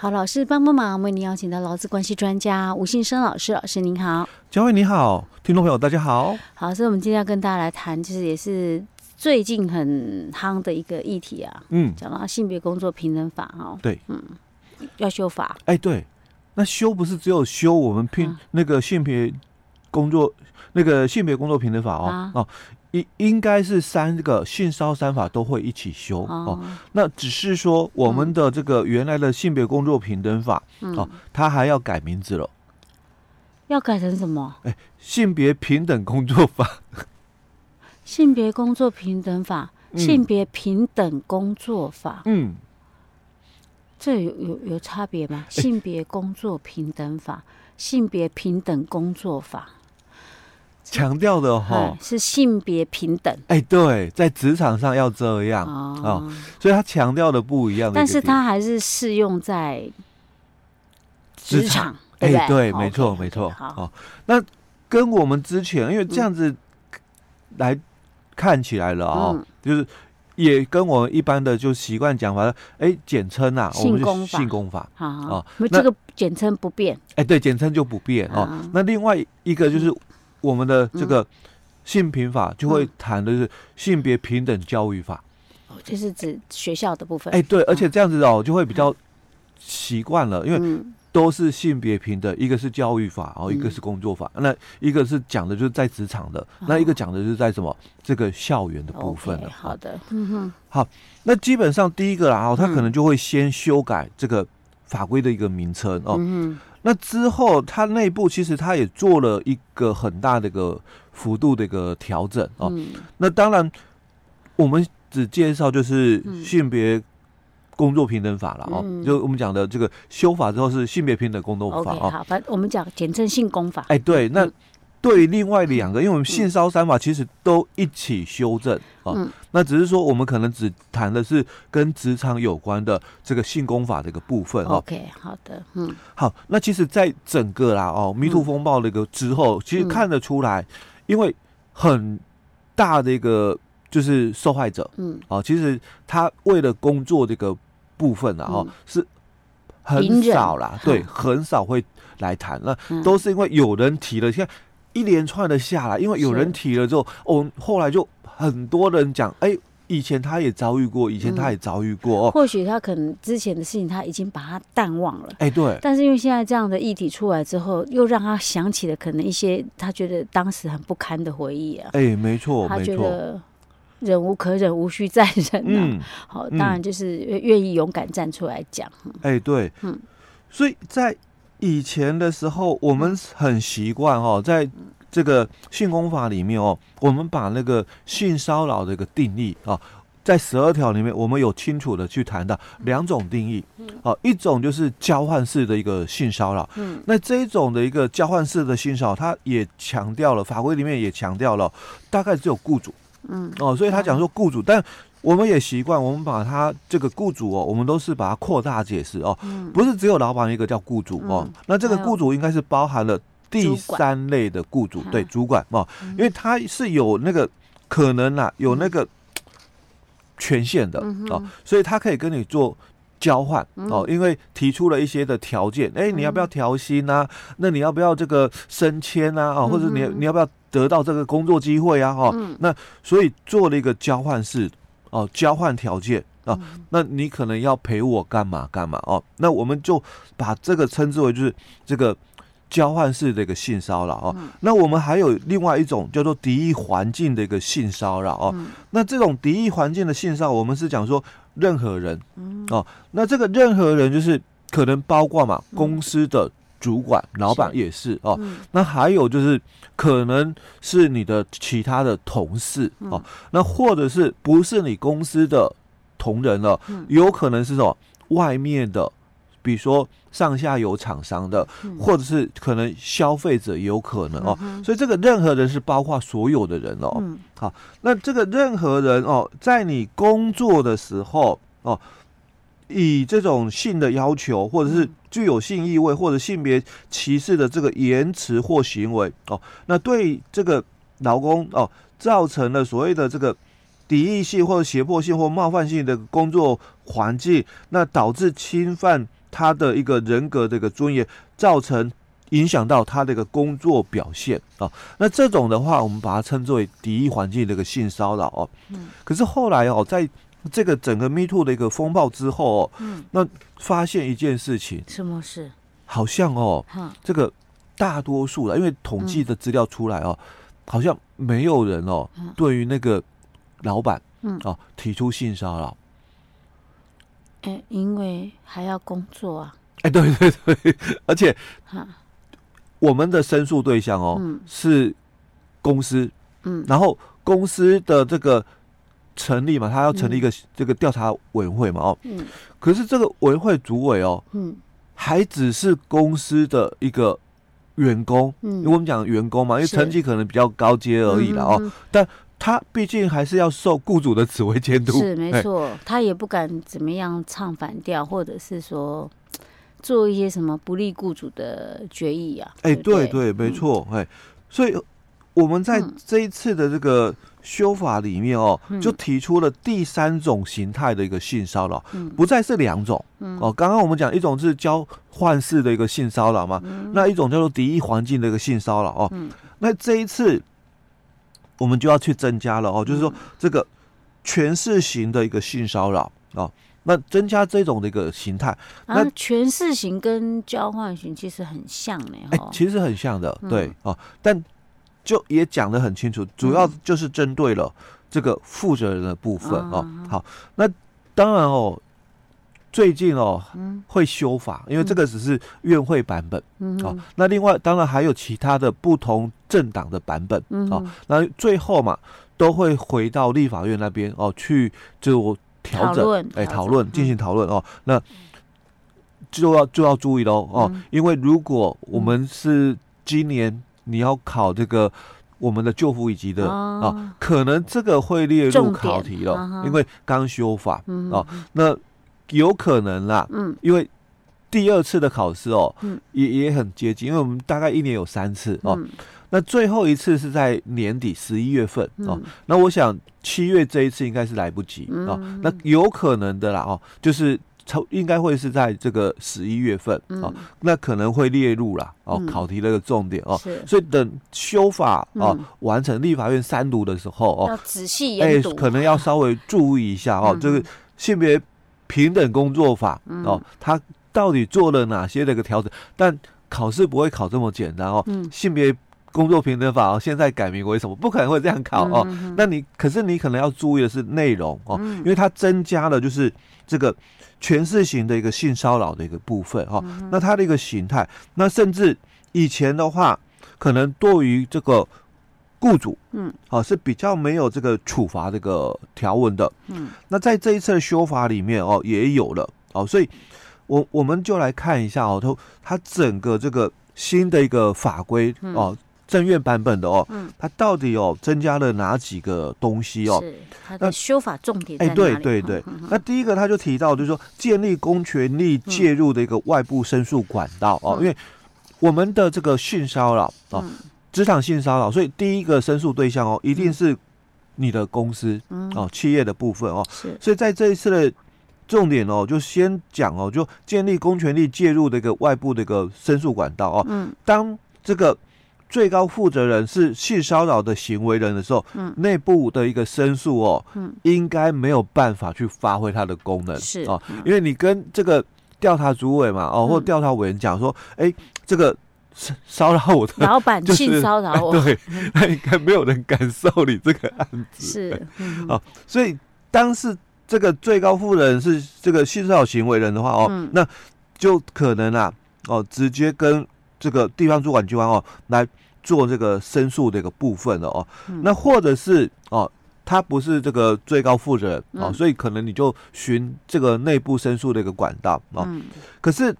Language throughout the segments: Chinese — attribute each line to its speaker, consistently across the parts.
Speaker 1: 好，老师帮帮忙，为您邀请到劳资关系专家吴信生老师，老师您好，
Speaker 2: 嘉惠你好，听众朋友大家好，
Speaker 1: 好，所以我们今天要跟大家来谈，就是也是最近很夯的一个议题啊，嗯，讲到性别工作平等法哈，
Speaker 2: 对，
Speaker 1: 嗯，要修法，
Speaker 2: 哎，对，那修不是只有修我们平、啊、那个性别工作那个性别工作平等法哦，啊、哦。应应该是三个性骚三法都会一起修哦，哦，那只是说我们的这个原来的性别工作平等法、嗯、哦，它还要改名字了，
Speaker 1: 要改成什么？
Speaker 2: 哎，性别平等工作法，
Speaker 1: 性别工作平等法，性别平等工作法，嗯，这有有有差别吗？性别工作平等法，性别平等工作法。
Speaker 2: 强调的哈
Speaker 1: 是性别平等，
Speaker 2: 哎、欸，对，在职场上要这样哦，哦，所以他强调的不一样，
Speaker 1: 但是他还是适用在职场，哎、欸，
Speaker 2: 对，没错，没错，好，那跟我们之前，因为这样子来看起来了啊、嗯，就是也跟我们一般的就习惯讲法，哎、欸，简称啊，
Speaker 1: 性工法，
Speaker 2: 性工法，
Speaker 1: 好，好，那这个简称不变，
Speaker 2: 哎、欸，对，简称就不变哦。那另外一个就是。我们的这个性平法就会谈的是性别平等教育法，
Speaker 1: 哦，就是指学校的部分。
Speaker 2: 哎，对，而且这样子哦，就会比较习惯了，因为都是性别平等，一个是教育法，哦，一个是工作法，那一个是讲的就是在职场的，那一个讲的就是在什么这个校园的部分了。
Speaker 1: 好的，嗯哼，
Speaker 2: 好，那基本上第一个啦，哦，他可能就会先修改这个法规的一个名称哦。嗯那之后，它内部其实它也做了一个很大的一个幅度的一个调整哦、嗯。那当然，我们只介绍就是性别工作平等法了哦、嗯，就我们讲的这个修法之后是性别平等工作法哦。
Speaker 1: Okay, 好，反正我们讲简称性工法。
Speaker 2: 哎，对，那。对另外两个，因为我们性骚三法其实都一起修正啊、嗯，那只是说我们可能只谈的是跟职场有关的这个性功法这个部分哦。
Speaker 1: OK，好的，嗯，
Speaker 2: 好，那其实，在整个啦哦，Me Too 风暴的一个之后，其实看得出来，因为很大的一个就是受害者，嗯，啊，其实他为了工作这个部分啊，哦，是很少啦，对，很少会来谈，那都是因为有人提了，现在。一连串的下来，因为有人提了之后，哦，后来就很多人讲，哎、欸，以前他也遭遇过，以前他也遭遇过。
Speaker 1: 或许他可能之前的事情他已经把它淡忘了，
Speaker 2: 哎、欸，对。
Speaker 1: 但是因为现在这样的议题出来之后，又让他想起了可能一些他觉得当时很不堪的回忆啊。
Speaker 2: 哎、欸，没错，
Speaker 1: 他觉得忍无可忍，无需再忍、啊。嗯，好，当然就是愿意勇敢站出来讲。
Speaker 2: 哎、欸，对，嗯，所以在。以前的时候，我们很习惯哦，在这个性功法里面哦，我们把那个性骚扰的一个定义啊，在十二条里面，我们有清楚的去谈到两种定义，啊，一种就是交换式的一个性骚扰，嗯，那这一种的一个交换式的性骚扰，它也强调了法规里面也强调了，大概只有雇主，嗯，哦，所以他讲说雇主，但。我们也习惯，我们把他这个雇主哦，我们都是把它扩大解释哦，不是只有老板一个叫雇主哦，那这个雇主应该是包含了第三类的雇主，对，主管哦，因为他是有那个可能啊，有那个权限的哦，所以他可以跟你做交换哦，因为提出了一些的条件，哎，你要不要调薪啊？那你要不要这个升迁啊？哦，或者你你要不要得到这个工作机会啊？哦，那所以做了一个交换式。哦，交换条件啊，那你可能要陪我干嘛干嘛哦？那我们就把这个称之为就是这个交换式的一个性骚扰哦。那我们还有另外一种叫做敌意环境的一个性骚扰哦。那这种敌意环境的性骚扰，我们是讲说任何人哦。那这个任何人就是可能包括嘛公司的。主管、老板也是，是哦、嗯，那还有就是可能是你的其他的同事、嗯、哦，那或者是不是你公司的同仁了，嗯、有可能是什么外面的，比如说上下游厂商的、嗯，或者是可能消费者也有可能哦、嗯，所以这个任何人是包括所有的人哦，嗯、好，那这个任何人哦，在你工作的时候哦。以这种性的要求，或者是具有性意味或者性别歧视的这个言辞或行为哦，那对这个劳工哦，造成了所谓的这个敌意性或者胁迫性或冒犯性的工作环境，那导致侵犯他的一个人格的一个尊严，造成影响到他的一个工作表现啊。那这种的话，我们把它称之为敌意环境的一个性骚扰哦。嗯。可是后来哦，在这个整个 Me Too 的一个风暴之后哦，嗯，那发现一件事情，
Speaker 1: 什么事？
Speaker 2: 好像哦，这个大多数的，因为统计的资料出来哦，好像没有人哦，对于那个老板，嗯，哦，提出性骚扰。
Speaker 1: 哎，因为还要工作啊。
Speaker 2: 哎，对对对，而且，我们的申诉对象哦，是公司，嗯，然后公司的这个。成立嘛，他要成立一个这个调查委员会嘛，哦，嗯，可是这个委员会主委哦，嗯，还只是公司的一个员工，嗯，因为我们讲员工嘛，因为成绩可能比较高阶而已了哦，但他毕竟还是要受雇主的指挥监督，
Speaker 1: 是没错，他也不敢怎么样唱反调，或者是说 做一些什么不利雇主的决议啊，
Speaker 2: 哎，对对，没错，哎，所以我们在这一次的这个。修法里面哦，就提出了第三种形态的一个性骚扰，嗯、不再是两种。嗯、哦，刚刚我们讲一种是交换式的一个性骚扰嘛，嗯、那一种叫做敌意环境的一个性骚扰哦。嗯、那这一次我们就要去增加了哦，就是说这个权势型的一个性骚扰哦，那增加这种的一个形态。那
Speaker 1: 权势型跟交换型其实很像呢，
Speaker 2: 哎、欸，其实很像的，对、嗯、哦，但。就也讲得很清楚，主要就是针对了这个负责人的部分哦。好，那当然哦，最近哦会修法，因为这个只是院会版本哦。那另外当然还有其他的不同政党的版本哦。那最后嘛，都会回到立法院那边哦去就调整，哎，讨论进行讨论哦。那就要就要注意喽哦，因为如果我们是今年。你要考这个我们的旧辅以及的啊、哦，可能这个会列入考题了，啊、因为刚修法、嗯、哦，那有可能啦，嗯，因为第二次的考试哦，嗯、也也很接近，因为我们大概一年有三次哦，嗯、那最后一次是在年底十一月份、嗯、哦，那我想七月这一次应该是来不及、嗯、哦，那有可能的啦哦，就是。超应该会是在这个十一月份啊，那可能会列入了哦，考题的一个重点哦，所以等修法哦完成立法院三读的时候哦，
Speaker 1: 要仔细研读，
Speaker 2: 可能要稍微注意一下哦，这个性别平等工作法哦，它到底做了哪些那个调整？但考试不会考这么简单哦，性别工作平等法哦，现在改名为什么？不可能会这样考哦，那你可是你可能要注意的是内容哦，因为它增加了就是这个。权势型的一个性骚扰的一个部分哈，嗯、那它的一个形态，那甚至以前的话，可能对于这个雇主，嗯，啊是比较没有这个处罚这个条文的，嗯，那在这一次的修法里面哦，也有了哦，所以我我们就来看一下哦，它它整个这个新的一个法规哦。嗯政院版本的哦，嗯，它到底有增加了哪几个东西哦？
Speaker 1: 是它的修法重点？
Speaker 2: 哎，对对对。那第一个，他就提到，就是说建立公权力介入的一个外部申诉管道哦，嗯、因为我们的这个性骚扰哦，职、嗯、场性骚扰，所以第一个申诉对象哦，一定是你的公司、嗯、哦，企业的部分哦。是。所以在这一次的重点哦，就先讲哦，就建立公权力介入的一个外部的一个申诉管道哦。嗯。当这个。最高负责人是性骚扰的行为人的时候，嗯，内部的一个申诉哦，嗯，应该没有办法去发挥它的功能，是哦，因为你跟这个调查主委嘛，哦，或调查委员讲说，哎，这个骚扰我的
Speaker 1: 老板性骚扰我，
Speaker 2: 对，那应该没有人敢受理这个案子，
Speaker 1: 是，
Speaker 2: 哦，所以当是这个最高负责人是这个性骚扰行为人的话，哦，那就可能啊，哦，直接跟。这个地方主管机关哦，来做这个申诉的一个部分了哦。嗯、那或者是哦，他不是这个最高负责人哦，嗯、所以可能你就寻这个内部申诉的一个管道哦。嗯、可是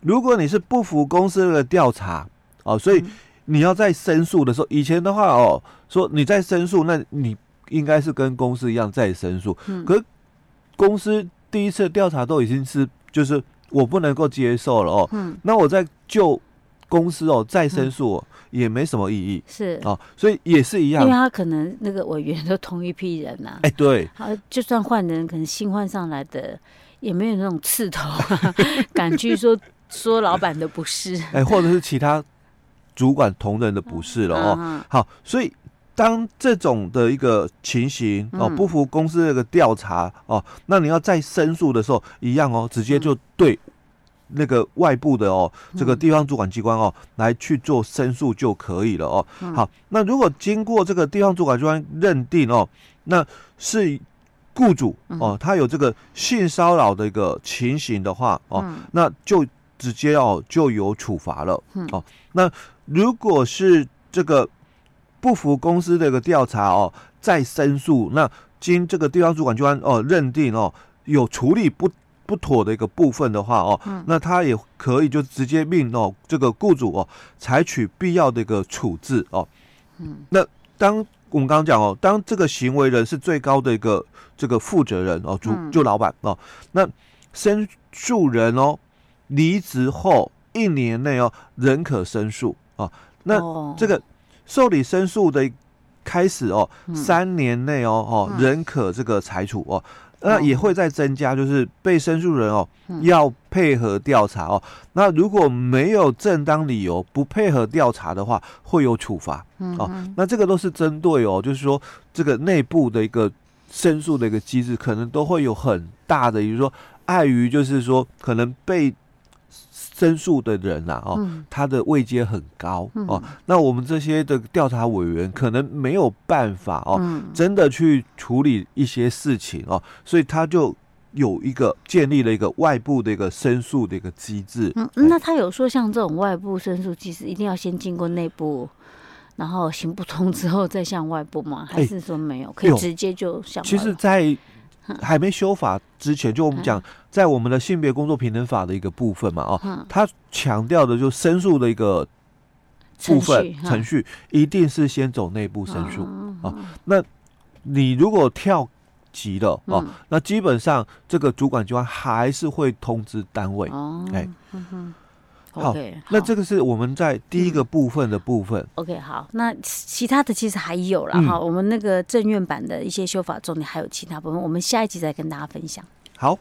Speaker 2: 如果你是不服公司的调查哦，所以你要在申诉的时候，以前的话哦，说你在申诉，那你应该是跟公司一样在申诉。嗯、可是公司第一次调查都已经是就是我不能够接受了哦。嗯、那我在就公司哦，再申诉也没什么意义，是。哦，所以也是一样，
Speaker 1: 因为他可能那个委员都同一批人呐，
Speaker 2: 哎，对，
Speaker 1: 好，就算换人，可能新换上来的也没有那种刺头、啊，敢去说说老板的不是，
Speaker 2: 哎、欸，或者是其他主管同仁的不是了哦。嗯、好，所以当这种的一个情形哦，不服公司这个调查哦，那你要再申诉的时候，一样哦，直接就对那个外部的哦，这个地方主管机关哦，来去做申诉就可以了哦。好，那如果经过这个地方主管机关认定哦，那是。雇主哦，他有这个性骚扰的一个情形的话哦，那就直接哦就有处罚了哦。那如果是这个不服公司的一个调查哦，再申诉，那经这个地方主管机关哦认定哦有处理不不妥的一个部分的话哦，那他也可以就直接命哦这个雇主哦采取必要的一个处置哦。嗯，那当。我们刚刚讲哦，当这个行为人是最高的一个这个负责人哦，主就老板哦，那申诉人哦离职后一年内哦仍可申诉哦，那这个受理申诉的开始哦，三年内哦哦仍可这个裁处哦。那也会再增加，就是被申诉人哦要配合调查哦。那如果没有正当理由不配合调查的话，会有处罚哦。那这个都是针对哦，就是说这个内部的一个申诉的一个机制，可能都会有很大的，比如说碍于就是说可能被。申诉的人呐，哦，他的位阶很高哦。那我们这些的调查委员可能没有办法哦，真的去处理一些事情哦，所以他就有一个建立了一个外部的一个申诉的一个机制。
Speaker 1: 嗯，那他有说像这种外部申诉机制一定要先经过内部，然后行不通之后再向外部吗？还是说没有，可以直接就向外？
Speaker 2: 其实，在还没修法之前，就我们讲，在我们的性别工作平等法的一个部分嘛，哦，他强调的就申诉的一个部分程序，一定是先走内部申诉啊。那你如果跳级了哦，那基本上这个主管机关还是会通知单位，哎。好，okay, 那这个是我们在第一个部分的部分。嗯、
Speaker 1: OK，好，那其他的其实还有了哈，嗯、我们那个正院版的一些修法重点还有其他部分，我们下一集再跟大家分享。
Speaker 2: 好。